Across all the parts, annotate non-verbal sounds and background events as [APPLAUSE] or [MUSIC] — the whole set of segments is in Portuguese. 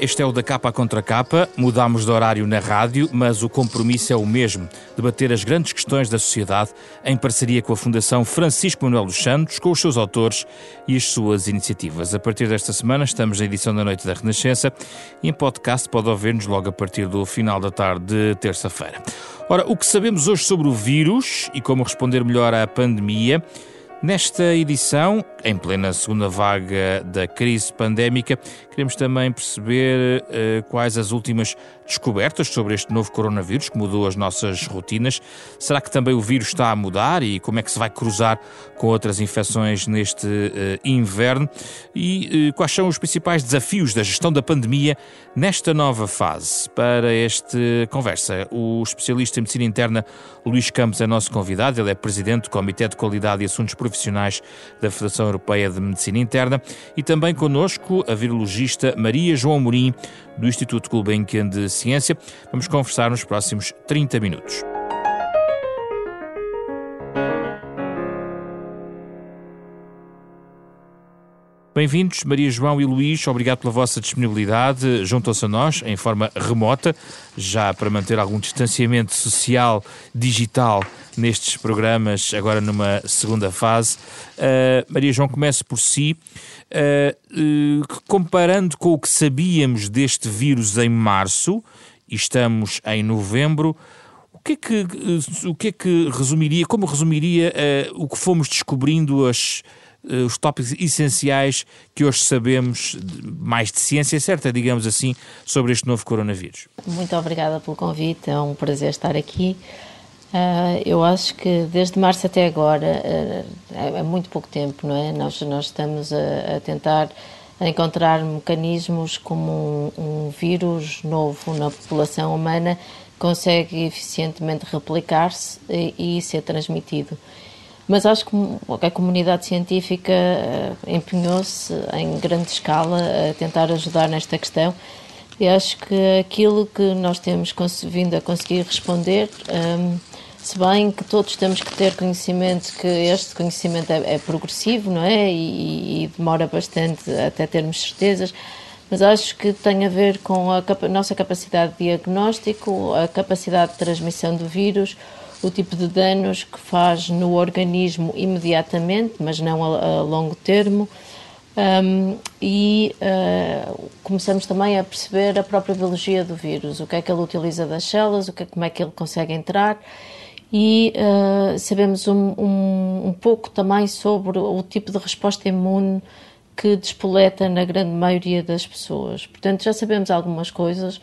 Este é o da capa contra capa. Mudámos de horário na rádio, mas o compromisso é o mesmo: debater as grandes questões da sociedade em parceria com a Fundação Francisco Manuel dos Santos, com os seus autores e as suas iniciativas. A partir desta semana, estamos na edição da Noite da Renascença e em podcast pode ouvir-nos logo a partir do final da tarde de terça-feira. Ora, o que sabemos hoje sobre o vírus e como responder melhor à pandemia. Nesta edição, em plena segunda vaga da crise pandémica, queremos também perceber uh, quais as últimas descobertas sobre este novo coronavírus que mudou as nossas rotinas. Será que também o vírus está a mudar e como é que se vai cruzar com outras infecções neste uh, inverno? E uh, quais são os principais desafios da gestão da pandemia nesta nova fase? Para esta conversa, o especialista em medicina interna Luís Campos é nosso convidado. Ele é presidente do Comitê de Qualidade e Assuntos Profissionais da Federação Europeia de Medicina Interna e também connosco a virologista Maria João Morim, do Instituto Gulbenkian de Ciência. Vamos conversar nos próximos 30 minutos. Bem-vindos, Maria João e Luís, obrigado pela vossa disponibilidade. Juntam-se a nós em forma remota, já para manter algum distanciamento social digital nestes programas, agora numa segunda fase. Uh, Maria João, comece por si. Uh, uh, comparando com o que sabíamos deste vírus em março, e estamos em novembro, o que é que, o que, é que resumiria, como resumiria o que fomos descobrindo as eh, os tópicos essenciais que hoje sabemos, mais de ciência certa, digamos assim, sobre este novo coronavírus. Muito obrigada pelo convite, é um prazer estar aqui. Uh, eu acho que desde março até agora uh, é, é, muito pouco tempo, não é? Nós, nós estamos a, a tentar encontrar mecanismos como um, um, vírus novo na população humana consegue eficientemente replicar-se e, e ser transmitido mas acho que a comunidade científica eh, empenhou-se em grande escala a tentar ajudar nesta questão e acho que aquilo que nós temos vindo a conseguir responder, um, ehm, se bem que todos temos que ter conhecimento, que este conhecimento é, é progressivo, não é? E, e, demora bastante até termos certezas, mas acho que tem a ver com a capa nossa capacidade de diagnóstico, a capacidade de transmissão do vírus, o tipo de danos que faz no organismo imediatamente, mas não a, a longo termo. Um, e uh, começamos também a perceber a própria biologia do vírus, o que é que ele utiliza das células, o que é, como é que ele consegue entrar e uh, sabemos um, um, um, pouco também sobre o tipo de resposta imune que despoleta na grande maioria das pessoas. Portanto, já sabemos algumas coisas,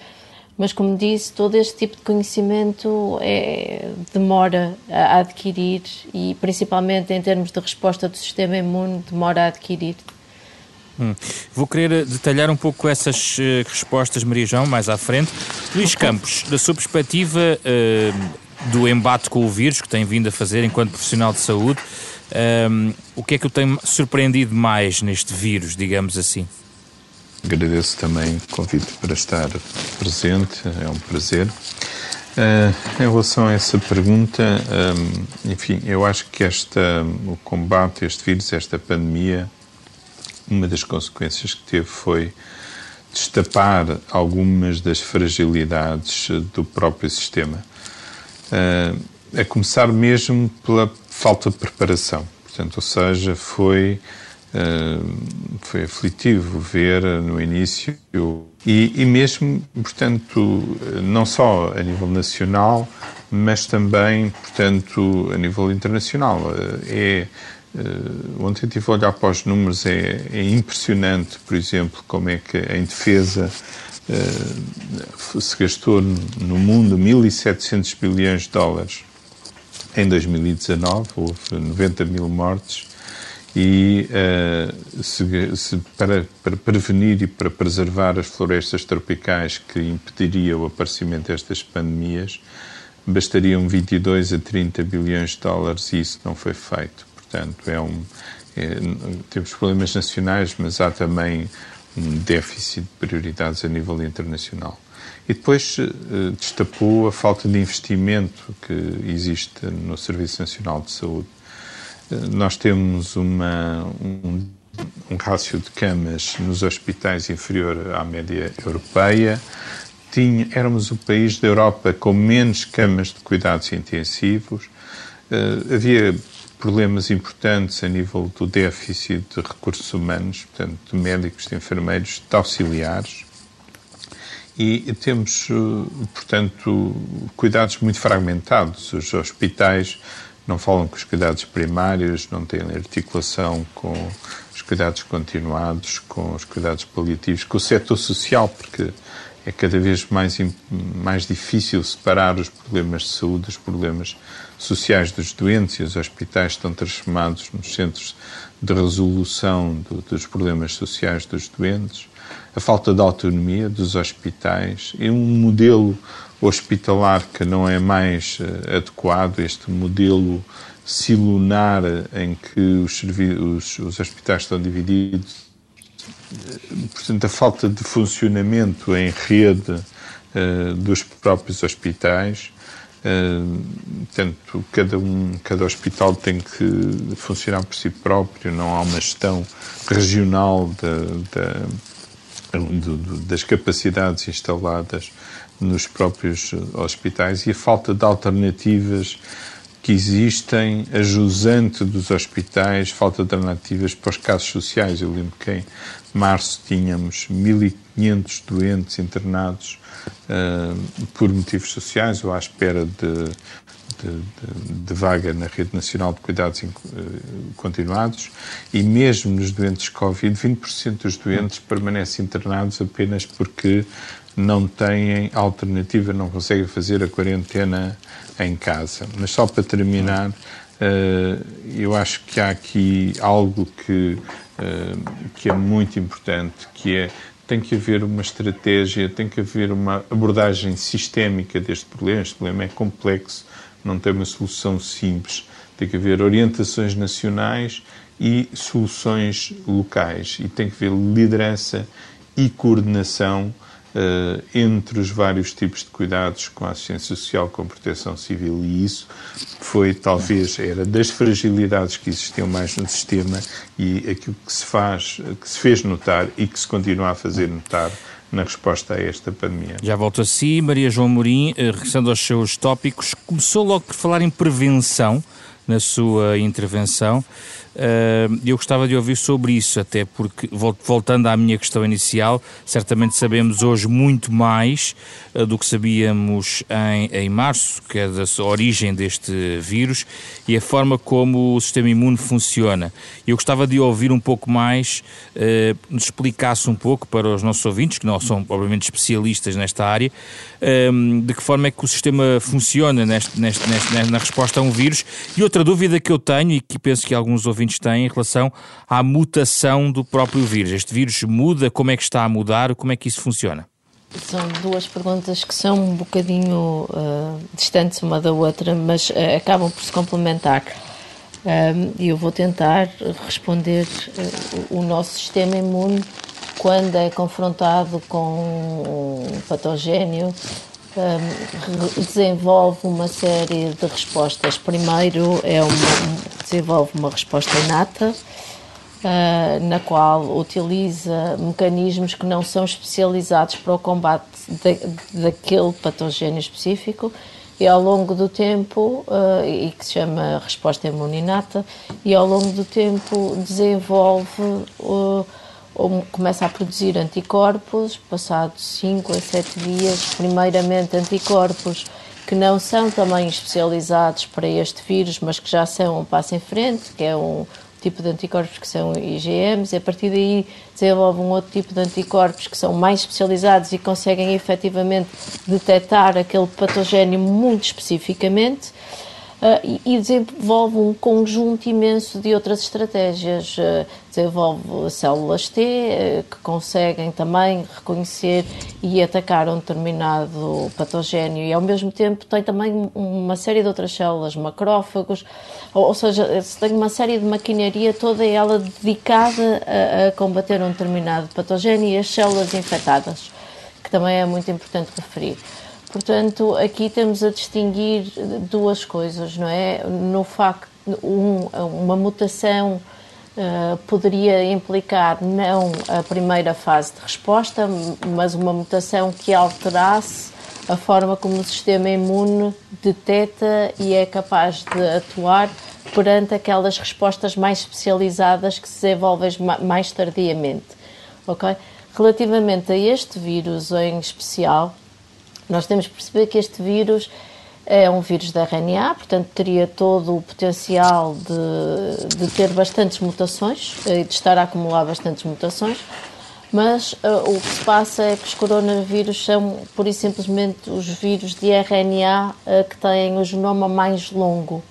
mas, como disse, todo este tipo de conhecimento é, demora a adquirir e, principalmente em termos de resposta do sistema imune, demora a adquirir. Hum. Vou querer detalhar um pouco essas uh, respostas, Maria João, mais à frente. Luís Campos, da sua perspectiva uh, do embate com o vírus que tem vindo a fazer enquanto profissional de saúde, o que é que o tem surpreendido mais neste vírus, digamos assim? Agradeço também o convite para estar presente, é um prazer. Uh, em relação a essa pergunta, um, enfim, eu acho que esta, o combate a este vírus, esta pandemia, uma das consequências que teve foi destapar algumas das fragilidades do próprio sistema. Uh, a começar mesmo pela falta de preparação. Portanto, ou seja, foi ah, foi aflitivo ver no início e, e, mesmo, portanto, não só a nível nacional, mas também, portanto, a nível internacional. É, uh, ontem tive a olhar para os números, é, é impressionante, por exemplo, como é que em defesa se gastou no mundo 1.700 bilhões de dólares em 2019, houve 90 mil mortes, e uh, se, se, para, para, prevenir e para preservar as florestas tropicais que impediriam o aparecimento destas pandemias, bastariam 22 a 30 bilhões de dólares e isso não foi feito. Portanto, é um, é, temos problemas nacionais, mas há também um déficit de prioridades a nível internacional. E depois uh, destapou a falta de investimento que existe no Serviço Nacional de Saúde nós temos uma, um um rácio de camas nos hospitais inferior à média europeia. Tinha, éramos o país da Europa com menos camas de cuidados intensivos. Uh, havia problemas importantes a nível do déficit de recursos humanos, portanto, de médicos, de enfermeiros, de auxiliares. E temos, eh, portanto, cuidados muito fragmentados. Os hospitais não falam com os cuidados primários, não têm articulação com os cuidados continuados, com os cuidados paliativos, com o setor social, porque é cada vez mais, mais difícil separar os problemas de saúde dos problemas sociais dos doentes e os hospitais estão transformados nos centros de resolução do, dos problemas sociais dos doentes, a falta de autonomia dos hospitais e um modelo hospitalar que não é mais uh, adequado, este modelo silunar em que os, os, os hospitais estão divididos, portanto, a falta de funcionamento em rede uh, dos próprios hospitais. Uh, portanto, cada, um, cada hospital tem que funcionar por si próprio, não há uma gestão regional das capacidades instaladas nos próprios hospitais e a falta de alternativas que existem, a jusante dos hospitais, falta de alternativas para os casos sociais. Eu lembro que em março tínhamos 1.500 doentes internados uh, por motivos sociais ou à espera de, de, de, de, vaga na Rede Nacional de Cuidados uh, Continuados e mesmo nos doentes Covid, 20% dos doentes permanecem internados apenas porque não têm alternativa, não conseguem fazer a quarentena em casa. Mas só para terminar, eh, eu acho que há aqui algo que, eh, que é muito importante, que é tem que haver uma estratégia, tem que haver uma abordagem sistémica deste problema. Este problema é complexo, não tem uma solução simples. Tem que haver orientações nacionais e soluções locais. E tem que haver liderança e coordenação uh, entre os vários tipos de cuidados com a assistência social, com a proteção civil, e isso foi talvez era das fragilidades que existiam mais no sistema e aquilo que se faz, que se fez notar e que se continua a fazer notar na resposta a esta pandemia. Já volto a si, Maria João Mourim, eh, regressando aos seus tópicos, começou logo por falar em prevenção na sua intervenção. Eu gostava de ouvir sobre isso, até porque, voltando à minha questão inicial, certamente sabemos hoje muito mais uh, do que sabíamos em, em março, que é da origem deste vírus e a forma como o sistema imune funciona. Eu gostava de ouvir um pouco mais, uh, nos explicasse um pouco para os nossos ouvintes, que não são, obviamente, especialistas nesta área, de que forma é que o sistema funciona neste, neste, neste, na resposta a um vírus. E outra dúvida que eu tenho e que penso que alguns ouvintes ouvintes têm em relação à mutação do próprio vírus. Este vírus muda, como é que está a mudar, como é que isso funciona? São duas perguntas que são um bocadinho uh, distantes uma da outra, mas uh, acabam por se complementar. E eu vou tentar responder uh, o nosso sistema imune quando é confrontado com um patogénio desenvolve uma série de respostas. Primeiro é uma, desenvolve uma resposta inata, uh, na qual utiliza mecanismos que não são especializados para o combate de, daquele patogênio específico e ao longo do tempo, uh, e que se chama resposta imuninata, e ao longo do tempo desenvolve uh, ou começa a produzir anticorpos, passados 5 a 7 dias, primeiramente anticorpos que não são também especializados para este vírus, mas que já são um passo em frente, que é um tipo de anticorpos que são IgMs, e a partir daí desenvolve um outro tipo de anticorpos que são mais especializados e conseguem efetivamente detectar aquele patogénio muito especificamente. Uh, e, desenvolve um conjunto imenso de outras estratégias. Uh, desenvolve células T uh, que conseguem também reconhecer e atacar um determinado patogénio e ao mesmo tempo tem também uma série de outras células, macrófagos, ou, ou seja, tem uma série de maquinaria toda ela dedicada a, a combater um determinado patogénio e as células infectadas, que também é muito importante referir. Portanto, aqui temos a distinguir duas coisas, não é? No facto, um, uma mutação uh, poderia implicar não a primeira fase de resposta, mas uma mutação que alterasse a forma como o sistema imune detecta e é capaz de atuar perante aquelas respostas mais especializadas que se desenvolvem mais tardiamente. Okay? Relativamente a este vírus em especial, nós temos que perceber que este vírus é um vírus de RNA, portanto teria todo o potencial de, de ter bastantes mutações e de estar a acumular bastantes mutações, mas uh, o que se passa é que os coronavírus são, por e simplesmente, os vírus de RNA uh, que têm o genoma mais longo.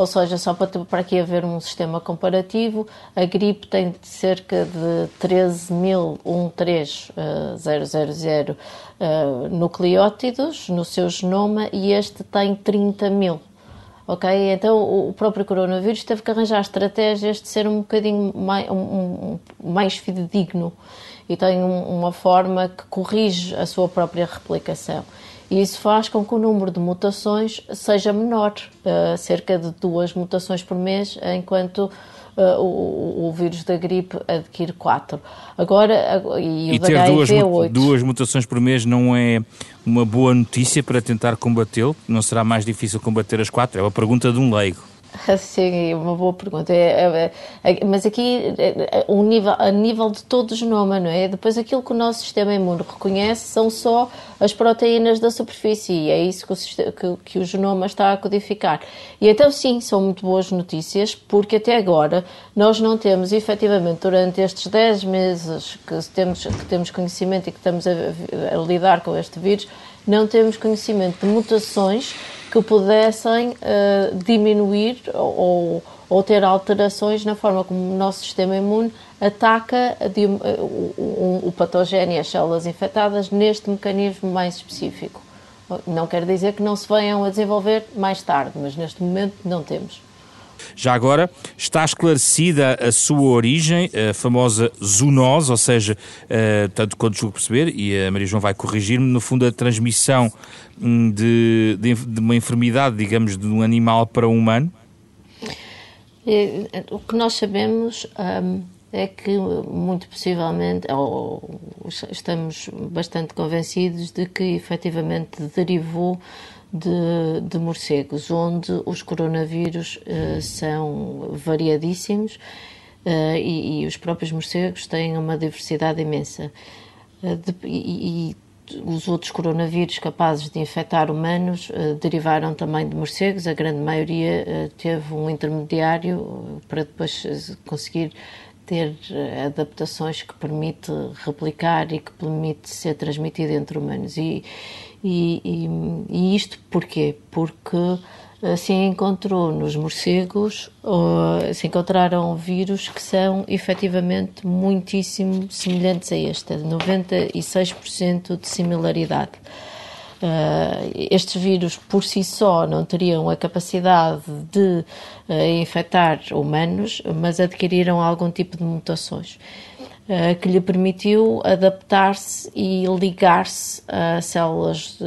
Ou seja, só para, para aqui haver um sistema comparativo, a gripe tem cerca de 13.13000 uh, uh, nucleótidos no seu genoma e este tem 30 mil. Ok? Então o próprio coronavírus teve que arranjar estratégias de ser um bocadinho mais, um, um, mais fidedigno e tem um, uma forma que corrige a sua própria replicação. E isso faz com que o número de mutações seja menor, uh, cerca de duas mutações por mês, enquanto uh, o, o, vírus da gripe adquire quatro. Agora, e, e ter HIV, duas, duas mutações por mês não é uma boa notícia para tentar combatê-lo? Não será mais difícil combater as quatro? É uma pergunta de um leigo. [LAUGHS] Sim, uma boa pergunta. É, é, é, mas aqui, um nível, a nível de todo o genoma, não é? Depois, aquilo que o nosso sistema imune reconhece são só as proteínas da superfície e é isso que o, que, que o genoma está a codificar. E então, sim, são muito boas notícias, porque até agora nós não temos, efetivamente, durante estes 10 meses que temos, que temos conhecimento e que estamos a, a lidar com este vírus, não temos conhecimento de mutações que pudessem uh, diminuir ou, ou ter alterações na forma como o nosso sistema imune ataca de, uh, o, o patogênio e as células infectadas neste mecanismo mais específico. Não quer dizer que não se venham a desenvolver mais tarde, mas neste momento não temos. Já agora, está esclarecida a sua origem, a famosa zoonose, ou seja, uh, tanto quanto julgo perceber, e a Maria João vai corrigir-me, no fundo a transmissão hum, de, de, de, uma enfermidade, digamos, de um animal para um humano? O que nós sabemos um, é que, muito possivelmente, ou, estamos bastante convencidos de que efetivamente derivou de, de morcegos, onde os coronavírus uh, são variadíssimos uh, e, e, os próprios morcegos têm uma diversidade imensa. Uh, de, e, os outros coronavírus capazes de infectar humanos derivaram também de morcegos, a grande maioria teve um intermediário para depois conseguir ter adaptações que permite replicar e que permite ser transmitido entre humanos. E, e, e, e isto porquê? Porque eh, se encontrou nos morcegos, se encontraram vírus que são efetivamente muitíssimo semelhantes a este, 96% de similaridade. Uh, estes vírus por si só não teriam a capacidade de infectar humanos, mas adquiriram algum tipo de mutações. Eh, que lhe permitiu adaptar-se e ligar-se a células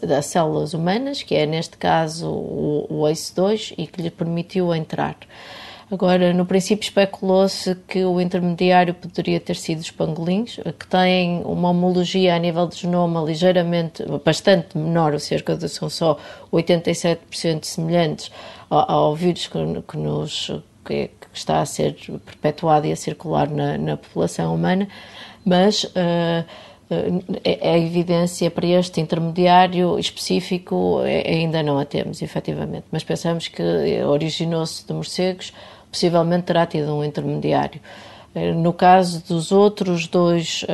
das células humanas, que é neste caso o, o ACE2, e que lhe permitiu entrar. Agora, no princípio especulou-se que o intermediário poderia ter sido os pangolim,s que têm uma homologia a nível de genoma ligeiramente, bastante menor, ou cerca de são só 87% semelhantes ao, ao vírus que, que nos que, que está a ser perpetuado e a circular na, na população humana, mas uh, a evidência para este intermediário específico ainda não a temos, efetivamente. Mas pensamos que originou-se de morcegos, possivelmente terá tido um intermediário. No caso dos outros dois,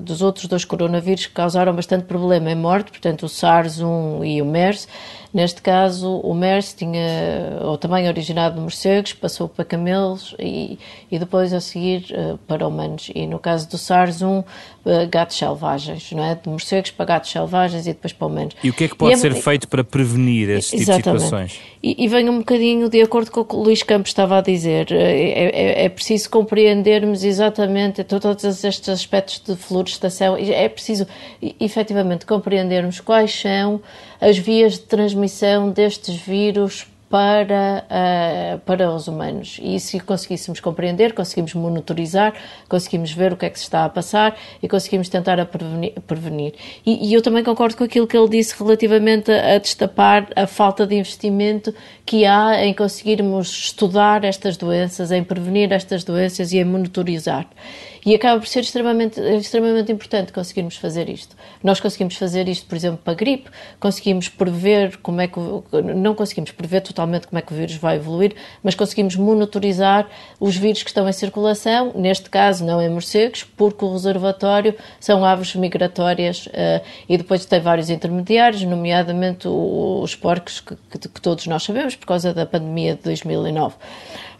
dos outros dois coronavírus que causaram bastante problema em morte, portanto o SARS-1 e o MERS, Neste caso, o MERS tinha o tamanho originado de morcegos, passou para camelos e, e depois a seguir uh, para humanos. E no caso do SARS-1, uh, gatos selvagens, não é? De morcegos para gatos selvagens e depois para humanos. E o que é que pode é, ser feito para prevenir esse tipo exatamente. de situações? E, e vem um bocadinho de acordo com o que o Luís Campos estava a dizer. É, é, é preciso compreendermos exatamente todos estes aspectos de florestação. É preciso, efetivamente, compreendermos quais são as vias de transmissão destes vírus para, uh, para os humanos. E se conseguíssemos compreender, conseguimos monitorizar, conseguimos ver o que é que se está a passar e conseguimos tentar a prevenir. prevenir. E, e, eu também concordo com aquilo que ele disse relativamente a, a destapar a falta de investimento que há em conseguirmos estudar estas doenças, em prevenir estas doenças e em monitorizar. E acaba por ser extremamente, extremamente importante conseguirmos fazer isto. Nós conseguimos fazer isto, por exemplo, para a gripe, conseguimos prever como é que. Não conseguimos prever totalmente como é que o vírus vai evoluir, mas conseguimos monitorizar os vírus que estão em circulação, neste caso não em morcegos, porque o reservatório são aves migratórias uh, e depois tem vários intermediários, nomeadamente os porcos que, que, que todos nós sabemos por causa da pandemia de 2009.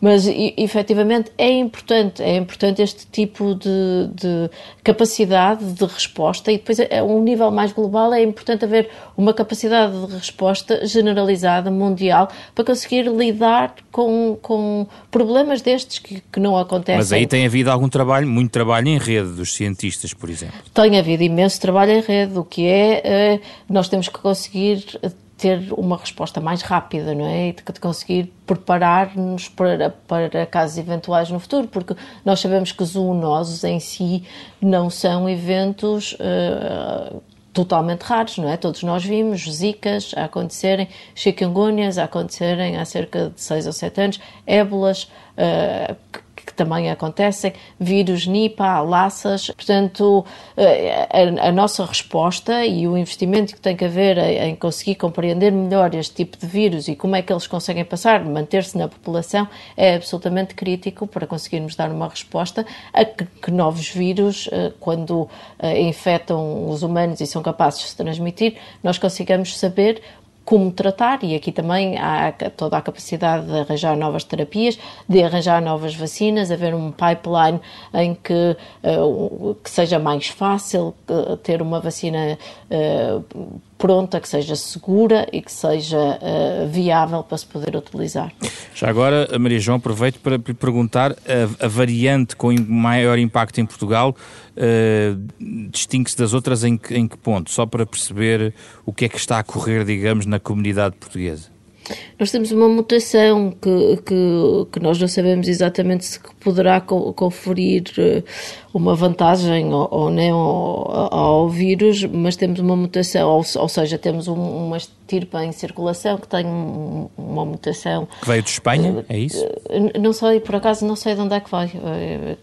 Mas e, efetivamente é importante, é importante este tipo de, de capacidade de resposta e depois a é, um nível mais global é importante haver uma capacidade de resposta generalizada, mundial, para conseguir lidar com, com problemas destes que, que não acontecem. Mas aí tem havido algum trabalho, muito trabalho em rede dos cientistas, por exemplo. Tem havido imenso trabalho em rede, o que é, eh, nós temos que conseguir ter uma resposta mais rápida, não é? E de conseguir preparar-nos para, para casos eventuais no futuro, porque nós sabemos que zoonoses em si não são eventos uh, totalmente raros, não é? Todos nós vimos zicas a acontecerem, chikungunhas a acontecerem há cerca de 6 ou 7 anos, ébolas, uh, também acontecem, vírus Nipah, laças. Portanto, eh, a, a, nossa resposta e o investimento que tem que haver em conseguir compreender melhor este tipo de vírus e como é que eles conseguem passar, manter-se na população, é absolutamente crítico para conseguirmos dar uma resposta a que, que novos vírus, eh, quando eh, infectam os humanos e são capazes de se transmitir, nós consigamos saber como tratar, e aqui também há toda a capacidade de arranjar novas terapias, de arranjar novas vacinas, haver um pipeline em que, uh, que seja mais fácil uh, ter uma vacina uh, pronta, que seja segura e que seja uh, viável para se poder utilizar. Já agora, Maria João, aproveito para lhe perguntar, a, a, variante com maior impacto em Portugal uh, distingue-se das outras em que, em que ponto? Só para perceber o que é que está a correr, digamos, na comunidade portuguesa. Nós temos uma mutação que, que, que nós não sabemos exatamente se poderá conferir eh, uma vantagem ou, ou não ao, ao, vírus, mas temos uma mutação, ou, ou seja, temos um, estirpa em circulação que tem uma mutação. Que veio de Espanha, é isso? Eh, não sei, por acaso não sei de onde é que vai. Eh,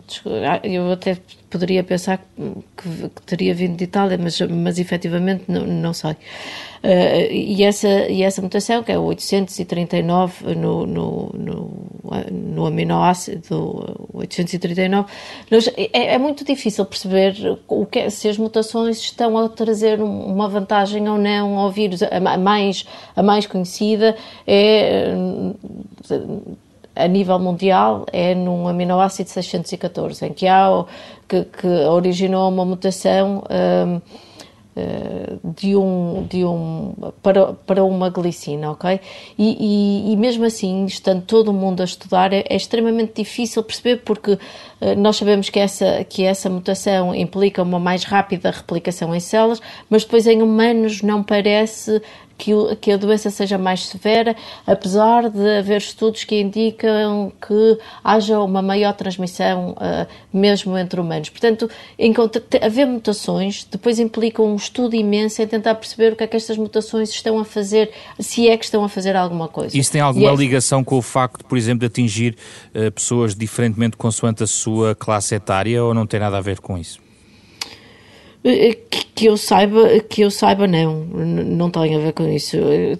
eu até poderia pensar que, que teria vindo de Itália, mas, mas efetivamente não, não sei. Uh, e, essa, e essa mutação, que é o 839 no, no, no, no aminoácido 839, nós, é, é, muito difícil perceber o que, se as mutações estão a trazer uma vantagem ou não ao vírus. A mais, a mais conhecida é a nível mundial é num aminoácido 614, em que há que, que originou uma mutação um, eh, de um, de um para, para uma glicina, ok? E, e, e, mesmo assim, estando todo o mundo a estudar, é, é extremamente difícil perceber porque uh, nós sabemos que essa, que essa mutação implica uma mais rápida replicação em células, mas depois em humanos não parece que, que a doença seja mais severa, apesar de haver estudos que indicam que haja uma maior transmissão uh, mesmo entre humanos. Portanto, haver mutações depois implica um estudo imenso em tentar perceber o que é que estas mutações estão a fazer, se é que estão a fazer alguma coisa. Isso tem alguma é... ligação com o facto, por exemplo, de atingir uh, pessoas diferentemente consoante a sua classe etária ou não tem nada a ver com isso? Eh, que, eu saiba, que eu saiba não, não tem a ver com isso.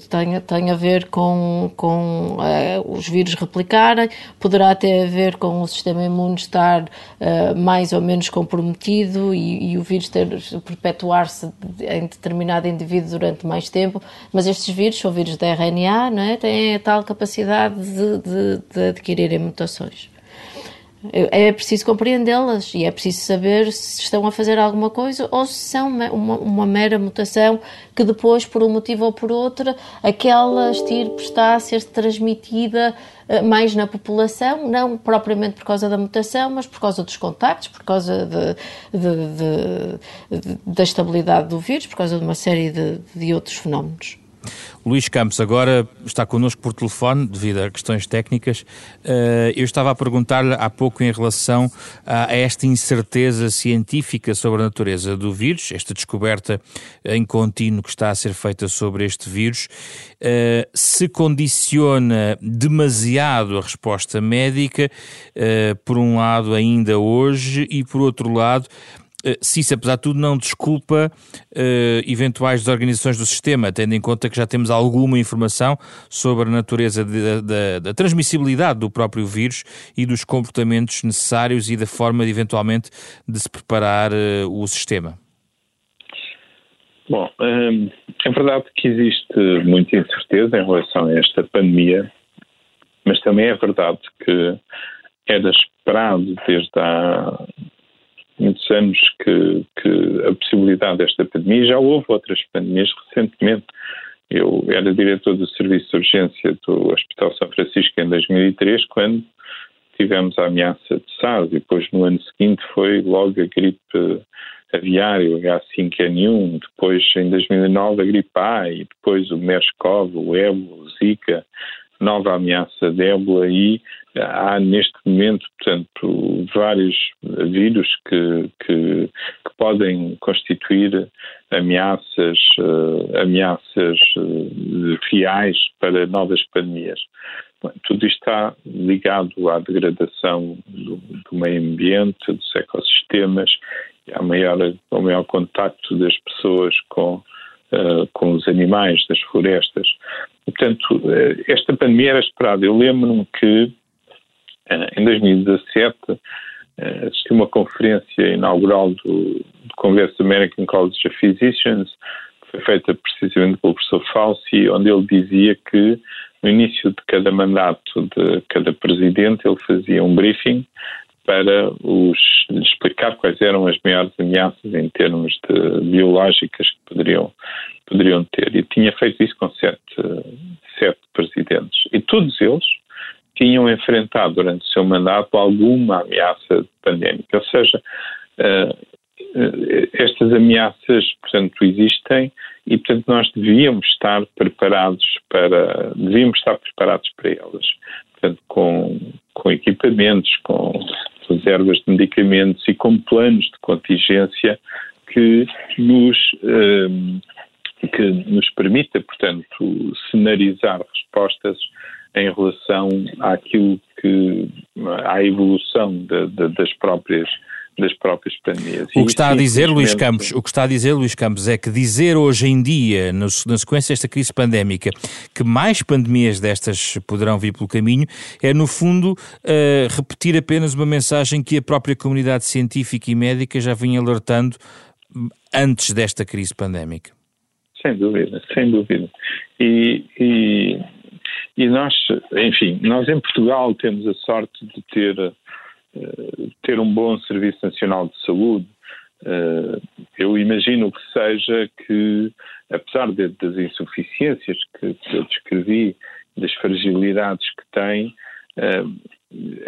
Tem, tem a ver com, com uh, os vírus replicarem, poderá ter a ver com o sistema imune estar uh, mais ou menos comprometido e, e o vírus ter perpetuar-se em determinado indivíduo durante mais tempo, mas estes vírus são vírus de RNA, não é? têm a tal capacidade de, de, de adquirirem mutações. É preciso compreendê-las e é preciso saber se estão a fazer alguma coisa ou se são uma, uma, mera mutação que depois, por um motivo ou por outro, aquela estirpe está a ser transmitida eh, mais na população, não propriamente por causa da mutação, mas por causa dos contactos, por causa de, de, de, da estabilidade do vírus, por causa de uma série de, de outros fenómenos. Luís Campos agora está connosco por telefone devido a questões técnicas. Uh, eu estava a perguntar-lhe há pouco em relação a, esta incerteza científica sobre a natureza do vírus, esta descoberta em contínuo que está a ser feita sobre este vírus, uh, se condiciona demasiado a resposta médica, uh, por um lado ainda hoje e por outro lado eh, se isso, apesar de tudo, não desculpa uh, eventuais desorganizações do sistema, tendo em conta que já temos alguma informação sobre a natureza da transmissibilidade do próprio vírus e dos comportamentos necessários e da forma, de, eventualmente, de se preparar uh, o sistema. Bom, hum, é verdade que existe muita incerteza em relação a esta pandemia, mas também é verdade que era esperado desde há muitos anos que, que a possibilidade desta pandemia, já houve outras pandemias recentemente. Eu era diretor do Serviço de Urgência do Hospital São Francisco em 2003, quando tivemos a ameaça de SARS, e depois no ano seguinte foi logo a gripe aviária, o H5N1, depois em 2009 a gripe A, e depois o MERS-CoV, o Ebola, o Zika, nova ameaça de ébola e há neste momento, portanto, vários vírus que, que, que podem constituir ameaças, uh, ameaças uh, reais para novas pandemias. Tudo isto está ligado à degradação do, do meio ambiente, dos ecossistemas, ao maior, ao maior contacto das pessoas com uh, com os animais das florestas. Portanto, uh, esta pandemia era esperada. Eu lembro-me que uh, em 2017 assisti uma conferência inaugural do, do Congresso American College of Physicians, que foi feita precisamente pelo professor Fauci, onde ele dizia que no início de cada mandato de cada presidente ele fazia um briefing para os, explicar quais eram as maiores ameaças em termos de biológicas que poderiam, poderiam ter. E tinha feito isso com sete, sete presidentes. E todos eles tinham enfrentado durante o seu mandato alguma ameaça pandémica. Ou seja, uh, estas ameaças, portanto, existem e, portanto, nós devíamos estar preparados para, devíamos estar preparados para elas. Portanto, com, com equipamentos, com reservas de medicamentos e com planos de contingência que nos, ehm, que nos permita, portanto, cenarizar respostas em relação àquilo que à evolução de, de, das próprias das próprias pandemias. O que está a dizer, Luís Campos, o que está a dizer, Luís Campos, é que dizer hoje em dia, na sequência desta crise pandémica, que mais pandemias destas poderão vir pelo caminho, é no fundo uh, repetir apenas uma mensagem que a própria comunidade científica e médica já vinha alertando antes desta crise pandémica. Sem dúvida, sem dúvida. E, e, e nós, enfim, nós em Portugal temos a sorte de ter eh, ter um bom Serviço Nacional de Saúde. Uh, eu imagino que seja que, apesar de, das insuficiências que, que, eu descrevi, das fragilidades que tem, uh,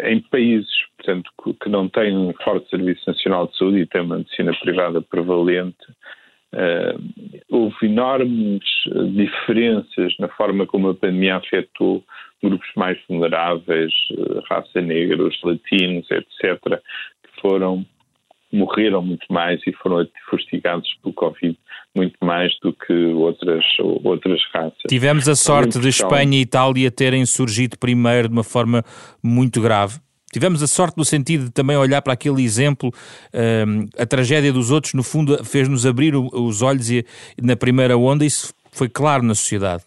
em países portanto, que não têm um forte Serviço Nacional de Saúde e têm uma medicina privada prevalente, houve enormes diferenças na forma como a pandemia afetou grupos mais vulneráveis, eh, raça negra, os latinos, etc., que foram morreram muito mais e foram fustigados pelo Covid muito mais do que outras, outras raças. Tivemos a sorte de Espanha e Itália terem surgido primeiro de uma forma muito grave. Tivemos a sorte no sentido de também olhar para aquele exemplo, um, a tragédia dos outros, no fundo, fez-nos abrir os olhos e, na primeira onda isso foi claro na sociedade.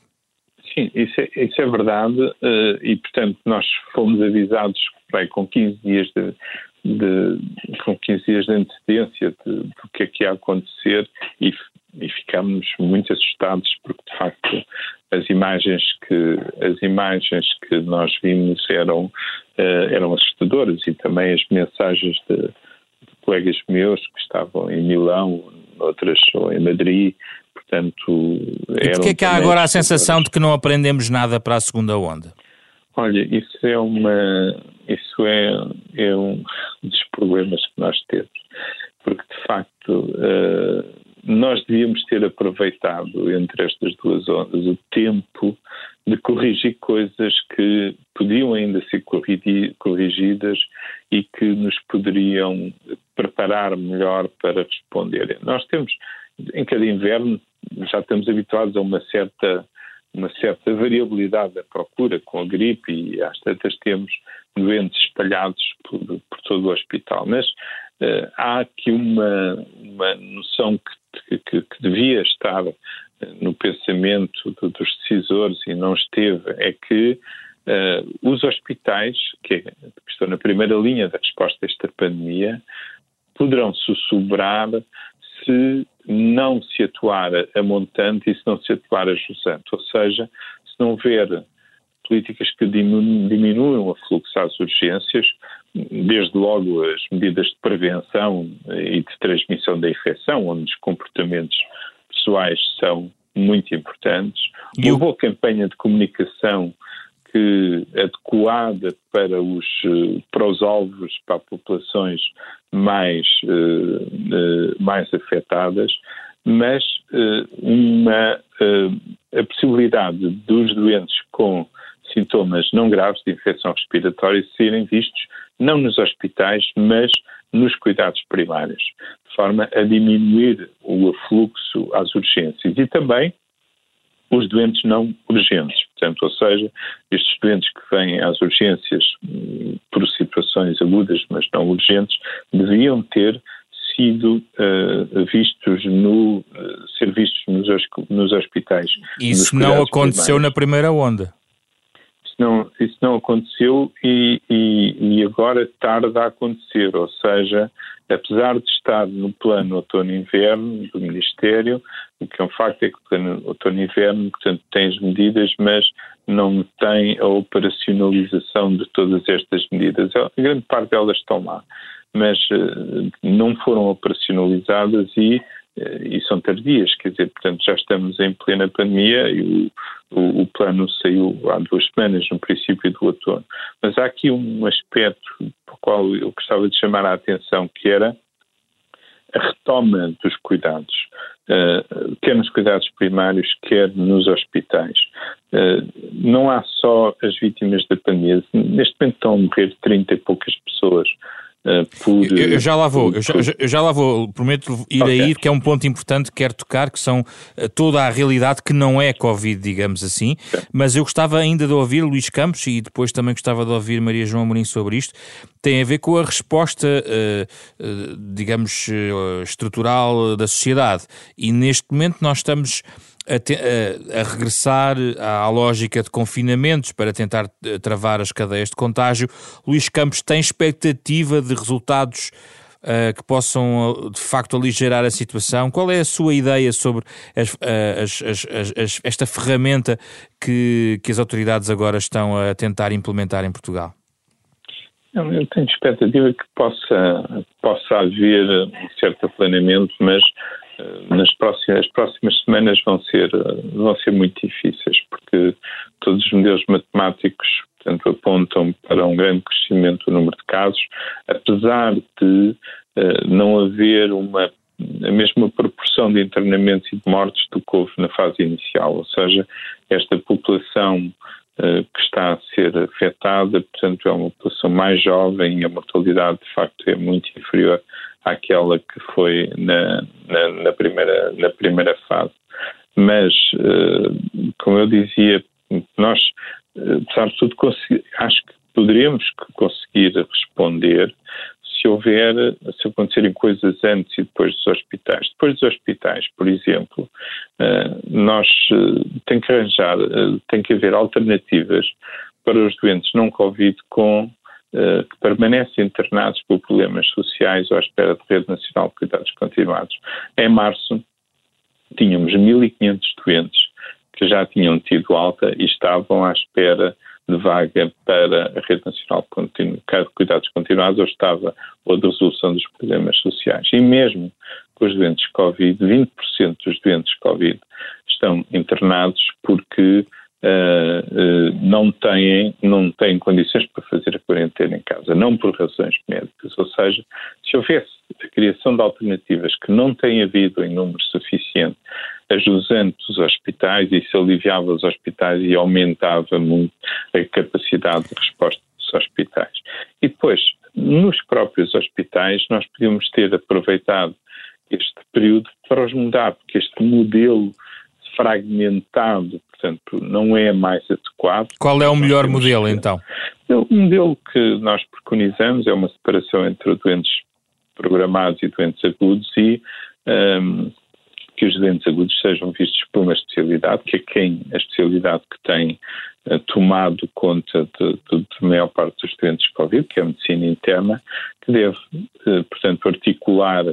Sim, isso é, isso é verdade uh, e, portanto, nós fomos avisados bem, com 15 dias de, de, com 15 dias de antecedência do que é que ia acontecer e, e ficámos muito assustados porque, de facto, as imagens que, as imagens que nós vimos eram, uh, eram assustadoras e também as mensagens de, de colegas meus que estavam em Milão, outras ou em Madrid, Portanto, e porquê é que há agora a sensação de que não aprendemos nada para a segunda onda? Olha, isso é uma isso é, é um dos problemas que nós temos, porque de facto uh, nós devíamos ter aproveitado entre estas duas ondas o tempo de corrigir coisas que podiam ainda ser corrigidas e que nos poderiam preparar melhor para responder. Nós temos, em cada inverno, já estamos habituados a uma certa uma certa variabilidade da procura com a gripe e às tantas temos doentes espalhados por, por todo o hospital. Mas uh, há aqui uma, uma noção que, que, que devia estar uh, no pensamento do, dos decisores e não esteve, é que uh, os hospitais, que, que estão na primeira linha da resposta a esta pandemia, poderão sussurrar se não se atuar a montante e se não se atuar a jusante. Ou seja, se não houver políticas que diminuam o fluxo às urgências, desde logo as medidas de prevenção e de transmissão da infecção, onde os comportamentos pessoais são muito importantes, e uma boa campanha de comunicação que adequada para os, para os alvos, para populações mais, uh, mais afetadas, mas uh, uma, a possibilidade dos doentes com sintomas não graves de infecção respiratória serem vistos não nos hospitais, mas nos cuidados primários, de forma a diminuir o afluxo às urgências e também os doentes não urgentes. Portanto, ou seja, estes doentes que vêm às urgências hum, por situações agudas, mas não urgentes, deviam ter sido uh, vistos no uh, ser vistos nos, nos hospitais. Isso não aconteceu primários. na primeira onda. Não, isso não aconteceu e, e, e agora tarda a acontecer, ou seja, apesar de estar no plano outono-inverno do Ministério, o que é um facto é que o plano outono-inverno, portanto, tem as medidas, mas não tem a operacionalização de todas estas medidas. A grande parte delas estão lá, mas uh, não foram operacionalizadas e eh, e são tardias, quer dizer, portanto já estamos em plena pandemia e o, o, o, plano saiu há duas semanas, no princípio do outono. Mas há aqui um aspecto para o qual eu gostava de chamar a atenção, que era a retoma dos cuidados, uh, quer nos cuidados primários, quer nos hospitais. Uh, não há só as vítimas da pandemia, neste momento estão a morrer 30 e poucas pessoas por, eu, eu, já lá vou, por, eu, já, eu, já, lá vou, prometo ir okay. aí, que é um ponto importante que quero tocar, que são uh, toda a realidade que não é Covid, digamos assim, okay. mas eu gostava ainda de ouvir Luís Campos e depois também gostava de ouvir Maria João Amorim sobre isto, tem a ver com a resposta, uh, digamos, estrutural da sociedade, e neste momento nós estamos a, te, a, a, regressar à lógica de confinamentos para tentar eh, travar as cadeias de contágio. Luís Campos tem expectativa de resultados uh, que possam eh, de facto aligerar a situação? Qual é a sua ideia sobre as, as, as, esta ferramenta que, que as autoridades agora estão a tentar implementar em Portugal? Eu tenho expectativa que possa, possa haver um certo aplanamento, mas nas próximas, as próximas semanas vão ser, vão ser muito difíceis, porque todos os modelos matemáticos portanto, apontam para um grande crescimento do número de casos, apesar de uh, não haver uma a mesma proporção de internamentos e de mortes do que houve na fase inicial, ou seja, esta população uh, que está a ser afetada, portanto, é uma população mais jovem e a mortalidade de facto é muito inferior àquela que foi na, na, na primeira, na primeira fase. Mas, uh, como eu dizia, nós, apesar de tudo, acho que poderíamos conseguir responder se houver, se acontecerem coisas antes e depois dos hospitais. Depois dos hospitais, por exemplo, uh, nós tem que arranjar, tem que haver alternativas para os doentes não Covid com eh, que permanecem internados por problemas sociais ou à espera de rede nacional de cuidados continuados. Em março, tínhamos 1.500 doentes que já tinham tido alta e estavam à espera de vaga para a Rede Nacional de Cuidados Continuados ou estava ou de resolução dos problemas sociais. E mesmo com os doentes Covid, 20% dos doentes Covid estão internados porque uh, não, têm, não têm condições para fazer a quarentena em casa, não por razões médicas. Ou seja, se houvesse a criação de alternativas que não têm havido em número suficiente, ajudando os hospitais, isso aliviava os hospitais e aumentava muito a capacidade de resposta dos hospitais. E depois, nos próprios hospitais, nós podíamos ter aproveitado este período para os mudar, porque este modelo fragmentado, portanto, não é mais adequado. Qual é o melhor modelo, então? O modelo que nós preconizamos é uma separação entre doentes programados e doentes agudos e um, que os doentes agudos sejam vistos por uma especialidade, que é quem a especialidade que tem uh, tomado conta de, de, de, maior parte dos doentes Covid, que é a medicina interna, que deve, uh, portanto, articular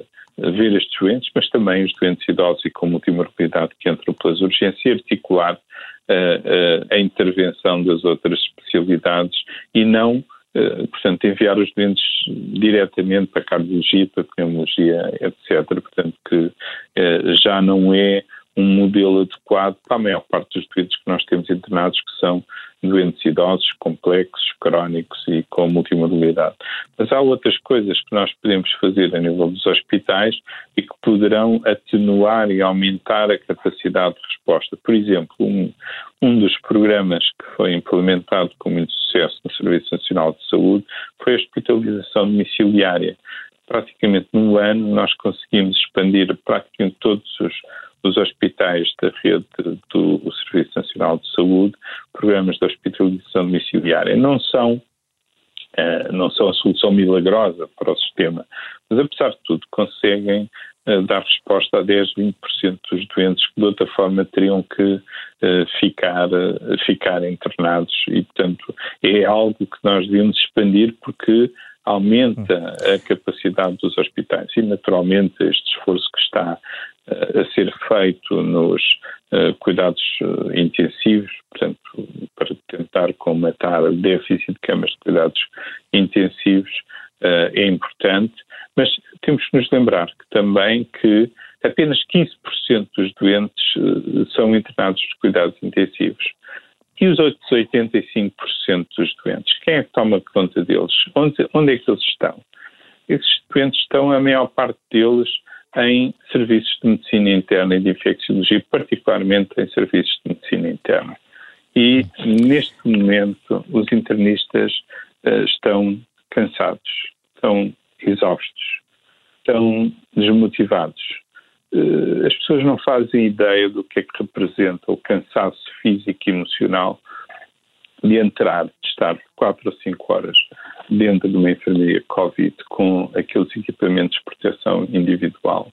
ver estes doentes, mas também os doentes idosos e com multimorbilidade que entram pelas urgências e articular uh, uh, a intervenção das outras especialidades e não, uh, portanto, enviar os doentes diretamente para a cardiologia, para a pneumologia, etc. Portanto, que já não é um modelo adequado para a maior parte dos doentes que nós temos internados, que são doentes idosos, complexos, crónicos e com multimodalidade. Mas há outras coisas que nós podemos fazer a nível dos hospitais e que poderão atenuar e aumentar a capacidade de resposta. Por exemplo, um, um dos programas que foi implementado com muito sucesso no Serviço Nacional de Saúde foi a hospitalização domiciliária. Praticamente num ano nós conseguimos expandir praticamente todos os dos hospitais da rede do Serviço Nacional de Saúde, programas de hospitalização domiciliária. Não são, uh, não são a solução milagrosa para o sistema, mas apesar de tudo conseguem uh, dar resposta a 10, 20% dos doentes que de outra forma teriam que uh, ficar, ficar internados e, portanto, é algo que nós devemos expandir porque aumenta a capacidade dos hospitais e, naturalmente, este esforço que está a ser feito nos uh, cuidados uh, intensivos, portanto, para tentar comatar o déficit de camas de cuidados intensivos é importante, mas temos que nos lembrar que também que apenas 15% dos doentes são internados nos cuidados intensivos. E os outros 85% dos doentes, quem é que toma conta deles? Onde, onde é que eles estão? Esses doentes estão, a maior parte deles, em serviços de medicina interna e de infecciologia, particularmente em serviços de medicina interna. E, neste momento, os internistas uh, estão cansados, estão exaustos, estão desmotivados. Uh, as pessoas não fazem ideia do que é que representa o cansaço físico e emocional de entrar, de estar quatro ou cinco horas dentro de uma enfermaria Covid com aqueles equipamentos de proteção individual,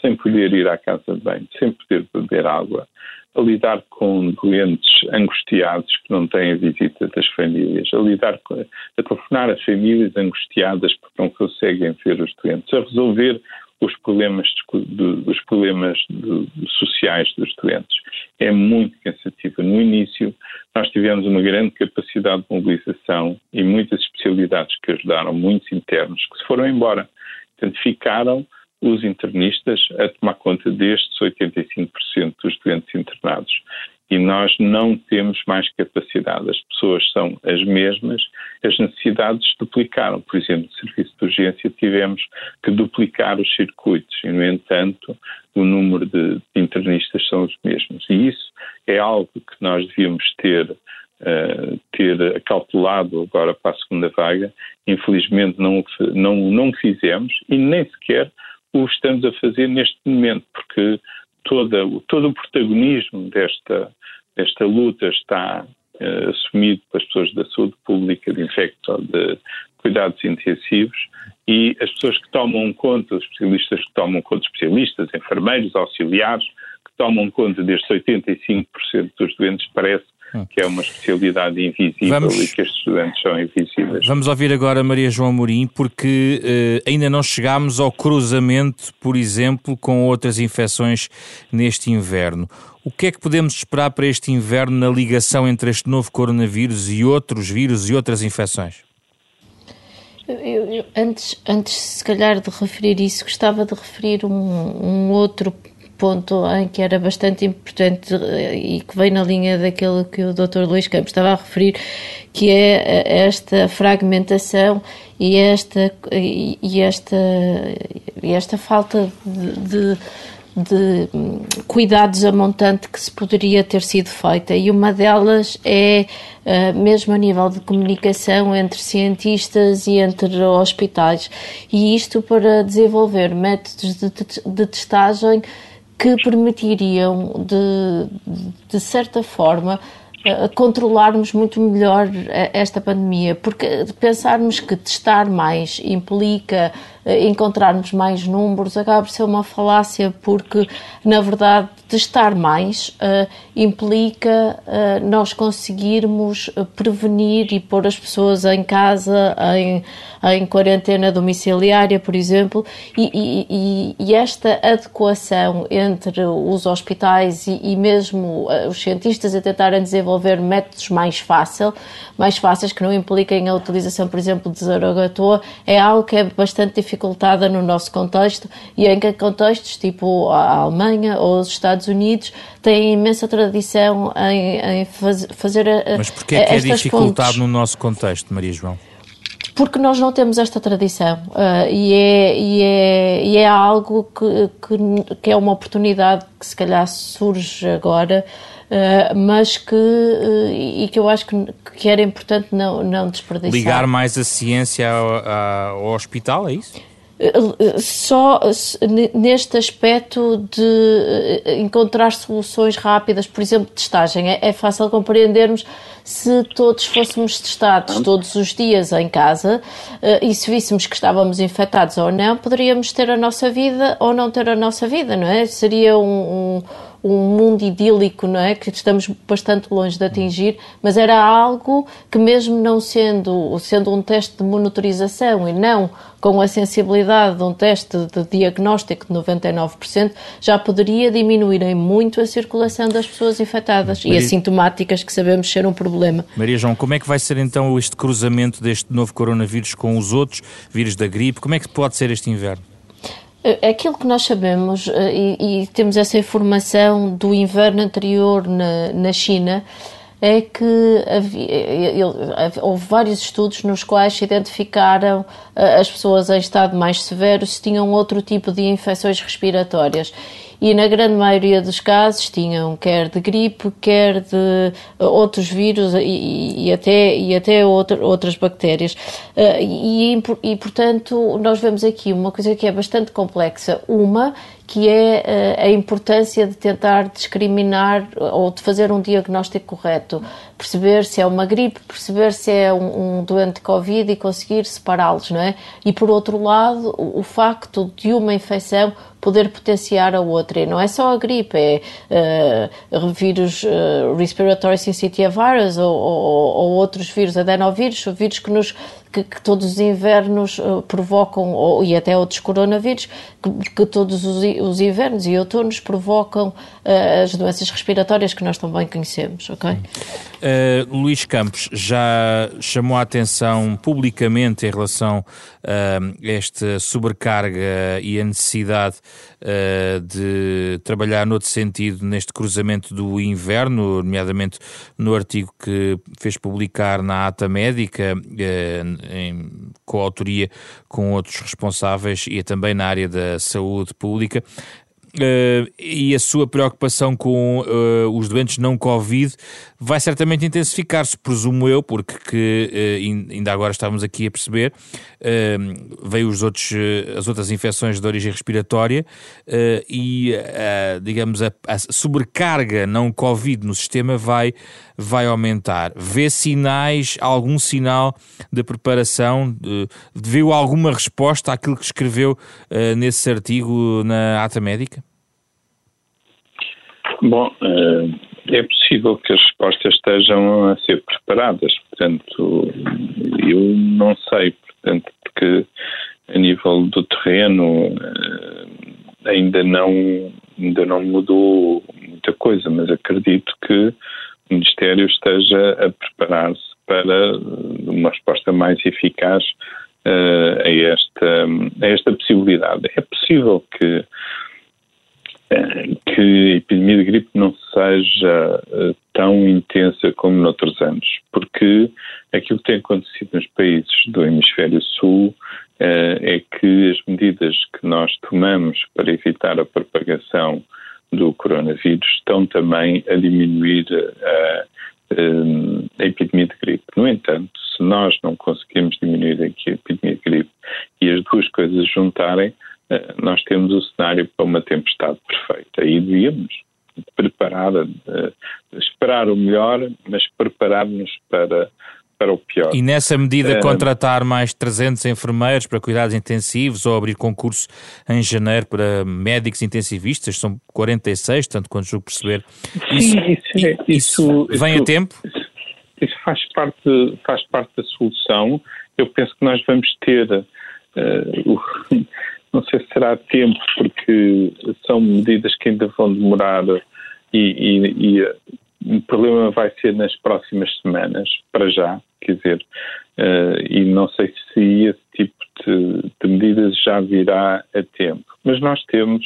sem poder ir à casa de banho, sem poder beber água, a lidar com doentes angustiados que não têm a visita das famílias, a lidar com, a telefonar a famílias angustiadas porque não conseguem ver os doentes, a resolver os problemas, de, os problemas de, sociais dos doentes. É muito cansativa. No início, nós tivemos uma grande capacidade de mobilização e muitas especialidades que ajudaram, muitos internos que se foram embora. Portanto, ficaram os internistas a tomar conta destes 85% dos doentes internados e nós não temos mais capacidade. As pessoas são as mesmas, as necessidades duplicaram. Por exemplo, no serviço de urgência tivemos que duplicar os circuitos e, no entanto, o número de internistas são os mesmos. E isso é algo que nós devíamos ter Uh, ter calculado agora para a segunda vaga. Infelizmente não, não, não fizemos e nem sequer o estamos a fazer neste momento, porque toda, todo o protagonismo desta, desta luta está uh, assumido pelas pessoas da saúde pública, de infecto, de cuidados intensivos, e as pessoas que tomam conta, os especialistas que tomam conta, especialistas, enfermeiros, auxiliares, que tomam conta destes 85% dos doentes, parece Hum. que é uma especialidade invisível vamos, e que estes estudantes são invisíveis. Vamos ouvir agora Maria João Amorim, porque uh, ainda não chegámos ao cruzamento, por exemplo, com outras infecções neste inverno. O que é que podemos esperar para este inverno na ligação entre este novo coronavírus e outros vírus e outras infecções? Eu, eu, antes, antes, se calhar, de referir isso, gostava de referir um, um outro ponto em que era bastante importante e que vem na linha daquilo que o Dr. Luís Campos estava a referir, que é esta fragmentação e esta, e esta, e esta falta de, de de hum, cuidados a montante que se poderia ter sido feita e uma delas é uh, mesmo a nível de comunicação entre cientistas e entre hospitais e isto para desenvolver métodos de, de testagem que permitiriam de, de certa forma controlarmos muito melhor eh, esta pandemia, porque pensarmos que testar mais implica eh, encontrarmos mais números acaba por ser uma falácia, porque na verdade testar mais uh, implica uh, nós conseguirmos prevenir e pôr as pessoas em casa, em, em quarentena domiciliária, por exemplo, e, e, e esta adequação entre os hospitais e, e mesmo os cientistas a tentarem desenvolver métodos mais fácil, mais fáceis que não impliquem a utilização, por exemplo, de zaragatoa, é algo que é bastante dificultada no nosso contexto e em que contextos, tipo a Alemanha ou os Estados Unidos, têm imensa tradição em, em faz, fazer Mas porquê é que é dificultado no nosso contexto, Maria João? porque nós não temos esta tradição uh, e, é, e, é, e é algo que, que, que, é uma oportunidade que se calhar surge agora, mas que, uh, e que eu acho que, que era importante não, não desperdiçar. Ligar mais a ciência ao, ao hospital, é isso? só neste aspecto de eh, encontrar soluções rápidas, por exemplo, testagem. É, é, fácil compreendermos se todos fôssemos testados todos os dias em casa eh, e se víssemos que estávamos infectados ou não, poderíamos ter a nossa vida ou não ter a nossa vida, não é? Seria um, um um mundo idílico, não é? Que estamos bastante longe de atingir, mas era algo que mesmo não sendo, sendo um teste de monitorização e não com a sensibilidade de um teste de diagnóstico de 99%, já poderia diminuir em muito a circulação das pessoas infectadas Maria... e assintomáticas, que sabemos ser um problema. Maria João, como é que vai ser então este cruzamento deste novo coronavírus com os outros vírus da gripe? Como é que pode ser este inverno? É aquilo que nós sabemos, eh, e, e, temos essa informação do inverno anterior na, na China, é que havia, eh, houve vários estudos nos quais se identificaram eh, as pessoas em estado mais severo se tinham outro tipo de infecções respiratórias e na grande maioria dos casos tinham quer de gripe, quer de uh, outros vírus e, e até, e até outra, outras bactérias. Uh, e, e, portanto, nós vemos aqui uma coisa que é bastante complexa. Uma, que é uh, a importância de tentar discriminar ou de fazer um diagnóstico correto, perceber se é uma gripe, perceber se é um, um doente Covid e conseguir separá-los, não é? E por outro lado, o, o facto de uma infecção poder potenciar a outra. E não é só a gripe, é uh, vírus uh, respiratory syncytial virus ou, ou, ou, outros vírus, adenovírus, vírus que nos que, que, todos os invernos uh, provocam, ou, e até outros coronavírus, que, que todos os, os, invernos e outonos provocam uh, as doenças respiratórias que nós também conhecemos, ok? Uh, Luís Campos já chamou a atenção publicamente em relação a esta sobrecarga e a necessidade de trabalhar noutro sentido neste cruzamento do inverno, nomeadamente no artigo que fez publicar na Ata Médica, em coautoria com outros responsáveis e também na área da saúde pública. Uh, e a sua preocupação com uh, os doentes não Covid vai certamente intensificar-se, presumo eu, porque que, uh, ainda agora estávamos aqui a perceber, veio os outros, as outras infecções de origem respiratória e, digamos, a, a, sobrecarga não Covid no sistema vai, vai aumentar. Vê sinais, algum sinal de preparação? Viu alguma resposta àquilo que escreveu nesse artigo na Ata Médica? Bom, eh, é possível que as respostas estejam a ser preparadas, portanto, eu não sei, portanto, porque a nível do terreno eh, ainda não, ainda não mudou muita coisa, mas acredito que o Ministério esteja a preparar-se para uma resposta mais eficaz uh, a, esta, a esta possibilidade. É possível que eh, que a epidemia de gripe não seja uh, tão intensa como noutros anos, porque aquilo que tem acontecido nos países do hemisfério sul uh, é que as medidas que nós tomamos para evitar a propagação do coronavírus estão também a diminuir a, a epidemia de gripe. No entanto, se nós não conseguimos diminuir aqui a epidemia de gripe e as duas coisas juntarem, eh, nós temos o cenário para uma tempestade perfeita. E devíamos preparar, eh, esperar o melhor, mas preparar-nos para, para o pior. E nessa medida, é... contratar mais 300 enfermeiros para cuidados intensivos ou abrir concurso em janeiro para médicos intensivistas, são 46, tanto quanto julgo perceber. Isso, Sim, isso, é, isso, isso vem a tempo? Isso faz parte, faz parte da solução. Eu penso que nós vamos ter. Uh, não sei se será tempo, porque são medidas que ainda vão demorar e, e, e o problema vai ser nas próximas semanas, para já, quer dizer, uh, e não sei se esse tipo de, de, medidas já virá a tempo. Mas nós temos,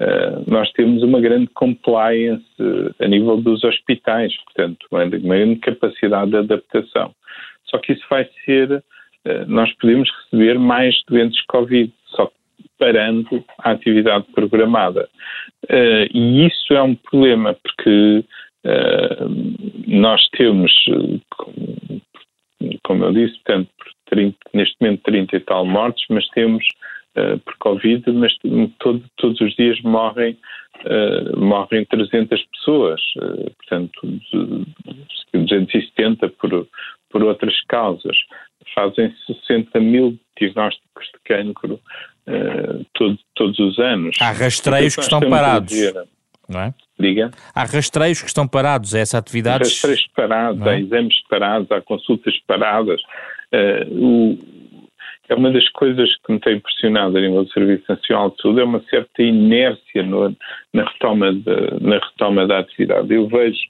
uh, nós temos uma grande compliance a nível dos hospitais, portanto, uma, uma grande capacidade de adaptação. Só que isso vai ser, uh, nós podemos receber mais doentes Covid, parando a atividade programada. e isso é um problema, porque Uh, nós temos, como eu disse, portanto, 30, neste momento 30 e tal mortes, mas temos uh, por Covid, mas todo, todos os dias morrem, uh, morrem 300 pessoas, portanto, 270 por, por outras causas. Fazem 60 mil diagnósticos de cancro todo, todos os anos. Há rastreios que estão parados. Não é? Diga. Há rastreios que estão parados a essa atividade? Há rastreios parados, é? há exames parados, há consultas paradas. Uh, o, é uma das coisas que me tem impressionado a nível do Serviço Nacional de Saúde, é uma certa inércia no, na, retoma de, na retoma da atividade. Eu vejo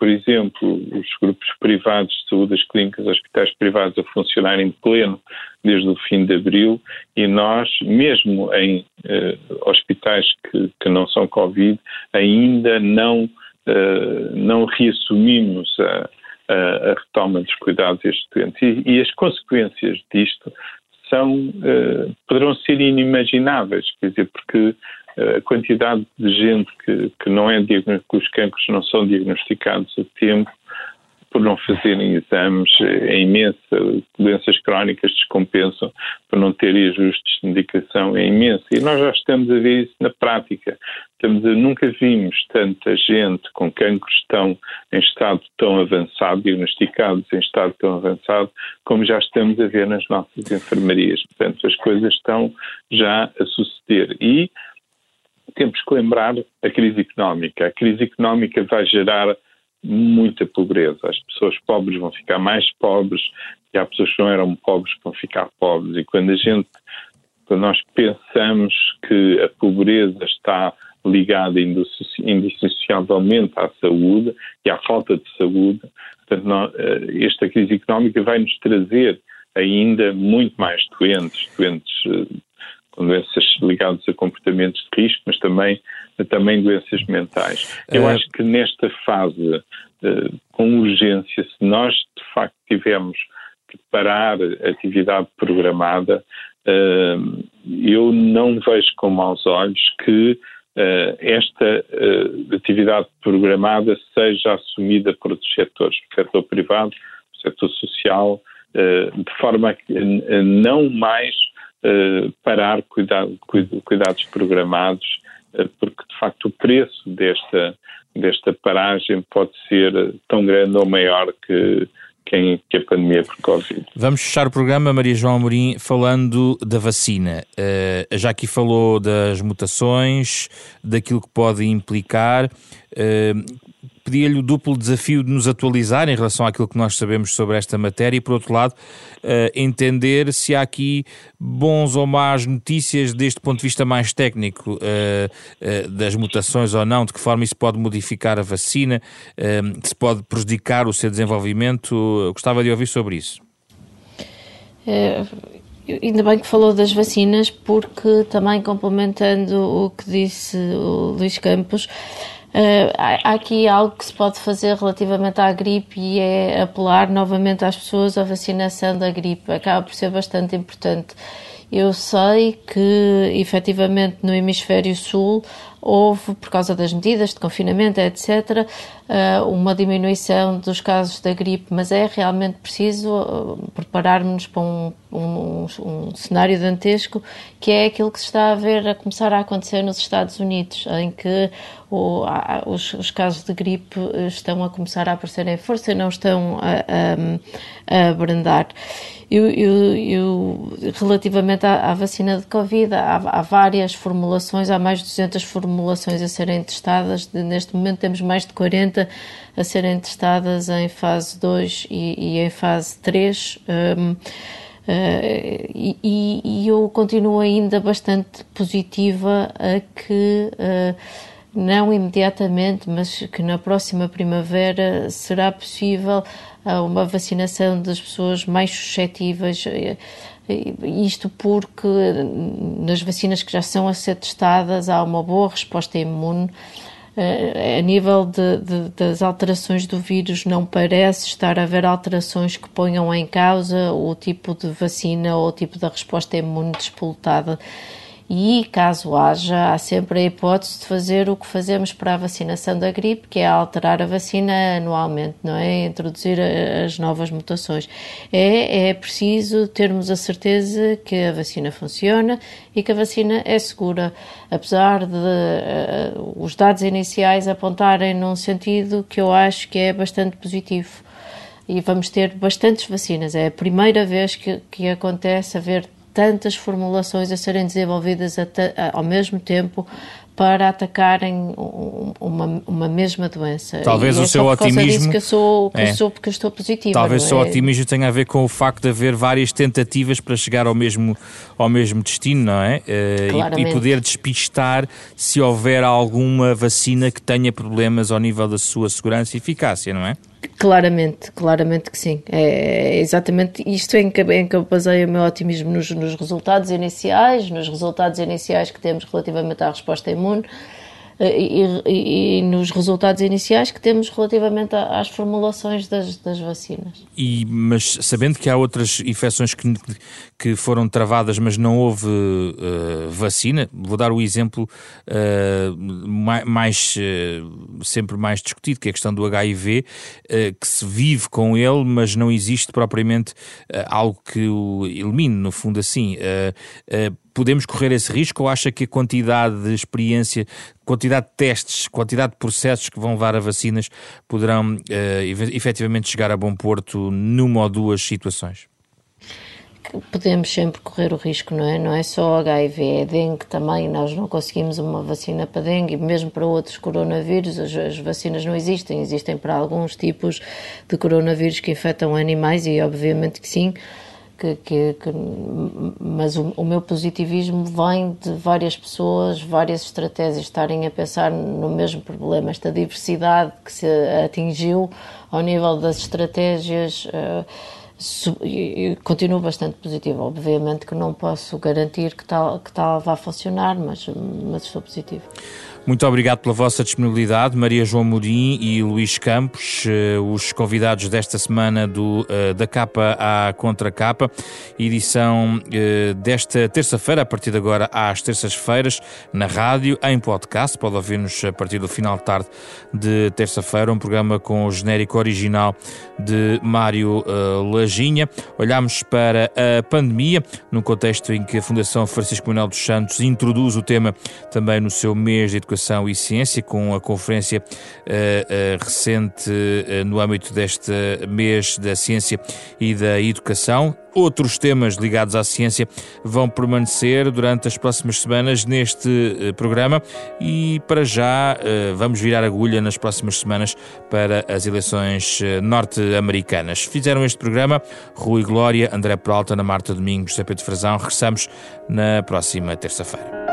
por exemplo, os grupos privados de saúde, as clínicas, os hospitais privados a funcionarem de pleno desde o fim de abril e nós, mesmo em eh, hospitais que, que, não são Covid, ainda não, eh, não reassumimos a, a, a, retoma dos cuidados a estes doentes. E, e as consequências disto são, eh, poderão ser inimagináveis, quer dizer, porque a quantidade de gente que, que não é que os cancros não são diagnosticados a tempo por não fazerem exames é imensa. Doenças crónicas descompensam por não terem ajustes de medicação é imensa. E nós já estamos a ver isso na prática. Estamos a, nunca vimos tanta gente com cancros tão em estado tão avançado, diagnosticados em estado tão avançado, como já estamos a ver nas nossas enfermarias. Portanto, as coisas estão já a suceder. E temos que lembrar a crise económica. A crise económica vai gerar muita pobreza. As pessoas pobres vão ficar mais pobres e há pessoas que não eram pobres que vão ficar pobres. E quando a gente, quando nós pensamos que a pobreza está ligada indissociavelmente à saúde e à falta de saúde, portanto, eh, esta crise económica vai nos trazer ainda muito mais doentes, doentes eh, doenças ligadas a comportamentos de risco, mas também, também doenças mentais. Eu é... acho que nesta fase, uh, com urgência, se nós de facto tivermos que parar a atividade programada, uh, eu não vejo com maus olhos que esta atividade programada seja assumida por outros setores, o setor privado, o setor social, de forma a não mais uh, parar cuidado, cuidados programados, uh, porque de facto o preço desta, desta paragem pode ser tão grande ou maior que, que a pandemia por Covid. Vamos fechar o programa, Maria João Amorim, falando da vacina. Já aqui falou das mutações, daquilo que pode implicar. Pedia-lhe o duplo desafio de nos atualizar em relação àquilo que nós sabemos sobre esta matéria e, por outro lado, uh, entender se há aqui bons ou más notícias deste ponto de vista mais técnico uh, uh, das mutações ou não, de que forma isso pode modificar a vacina, se pode prejudicar o seu desenvolvimento. Eu gostava de ouvir sobre isso. ainda bem que falou das vacinas, porque também complementando o que disse o Luís Campos, Uh, há aqui algo que se pode fazer relativamente à gripe e é apelar novamente às pessoas à vacinação da gripe. Acaba por ser bastante importante. Eu sei que, efetivamente, no hemisfério sul houve, por causa das medidas de confinamento, etc., eh, uma diminuição dos casos da gripe, mas é realmente preciso eh, prepararmos para um, um, um, cenário dantesco que é aquilo que se está a ver a começar a acontecer nos Estados Unidos, em que o, os, os, casos de gripe estão a começar a aparecer em força e não estão a, a, a. Eu, eu, eu, relativamente à, à, vacina de Covid, há, há, várias formulações, há mais de 200 formulações a serem testadas. Neste momento temos mais de 40 a serem testadas em fase 2 e, e em fase 3. Um, Uh, e, e, eu continuo ainda bastante positiva a que, uh, não imediatamente, mas que na próxima primavera será possível uma vacinação das pessoas mais suscetíveis. Isto porque nas vacinas que já são a ser testadas há uma boa resposta imune. A nível de, de, das alterações do vírus, não parece estar a haver alterações que ponham em causa o tipo de vacina ou o tipo da resposta imune disputada e, caso haja, há sempre a hipótese de fazer o que fazemos para a vacinação da gripe, que é alterar a vacina anualmente, não é? Introduzir as novas mutações. É, é preciso termos a certeza que a vacina funciona e que a vacina é segura, apesar de uh, os dados iniciais apontarem num sentido que eu acho que é bastante positivo. E vamos ter bastantes vacinas. É a primeira vez que, que acontece haver tantas formulações a serem desenvolvidas ao mesmo tempo para atacarem uma, uma mesma doença. Talvez e o é seu otimismo. que eu sou, que é. eu sou porque eu estou positiva. Talvez o seu é? otimismo tenha a ver com o facto de haver várias tentativas para chegar ao mesmo, ao mesmo destino, não é? Uh, e, e, poder despistar se houver alguma vacina que tenha problemas ao nível da sua segurança e eficácia, não é? Claramente, claramente que sim. É, é exatamente isto em que, em que eu baseio o meu otimismo nos, nos resultados iniciais, nos resultados iniciais que temos relativamente à resposta imune e, e, e, nos resultados iniciais que temos relativamente às formulações das, das vacinas. E, mas sabendo que há outras infecções que, que foram travadas, mas não houve uh, vacina, vou dar o exemplo uh, mais, uh, sempre mais discutido, que é a questão do HIV, que se vive com ele, mas não existe propriamente algo que o elimine, no fundo assim podemos correr esse risco ou acha que a quantidade de experiência, quantidade de testes, quantidade de processos que vão levar a vacinas poderão uh, efetivamente chegar a bom porto numa ou duas situações? Podemos sempre correr o risco, não é? Não é só HIV, é dengue também. Nós não conseguimos uma vacina para dengue, mesmo para outros coronavírus. As, as vacinas não existem, existem para alguns tipos de coronavírus que infectam animais e, obviamente, que sim que, que, que mas o, o, meu positivismo vem de várias pessoas, várias estratégias estarem a pensar no mesmo problema, esta diversidade que se atingiu ao nível das estratégias. Uh, continuo bastante positivo. Obviamente que não posso garantir que tal, que tal vá funcionar, mas, mas estou positivo. Muito obrigado pela vossa disponibilidade, Maria João Murim e Luís Campos, eh, os convidados desta semana do, eh, da capa à contra capa, edição eh, desta terça-feira, a partir de agora às terças-feiras, na rádio, em podcast. Pode ouvir-nos a partir do final de tarde de terça-feira, um programa com o genérico original de Mário Lajinha. Olhamos para a pandemia, num contexto em que a Fundação Francisco Manuel dos Santos introduz o tema também no seu mês de educação E Ciência, com a conferência uh, uh, recente uh, no âmbito deste mês da Ciência e da Educação. Outros temas ligados à ciência vão permanecer durante as próximas semanas neste programa e, para já, vamos virar agulha nas próximas semanas para as eleições norte-americanas. Fizeram este programa Rui Glória, André Peralta, Ana Marta Domingos, José Pedro Frazão. Regressamos na próxima terça-feira.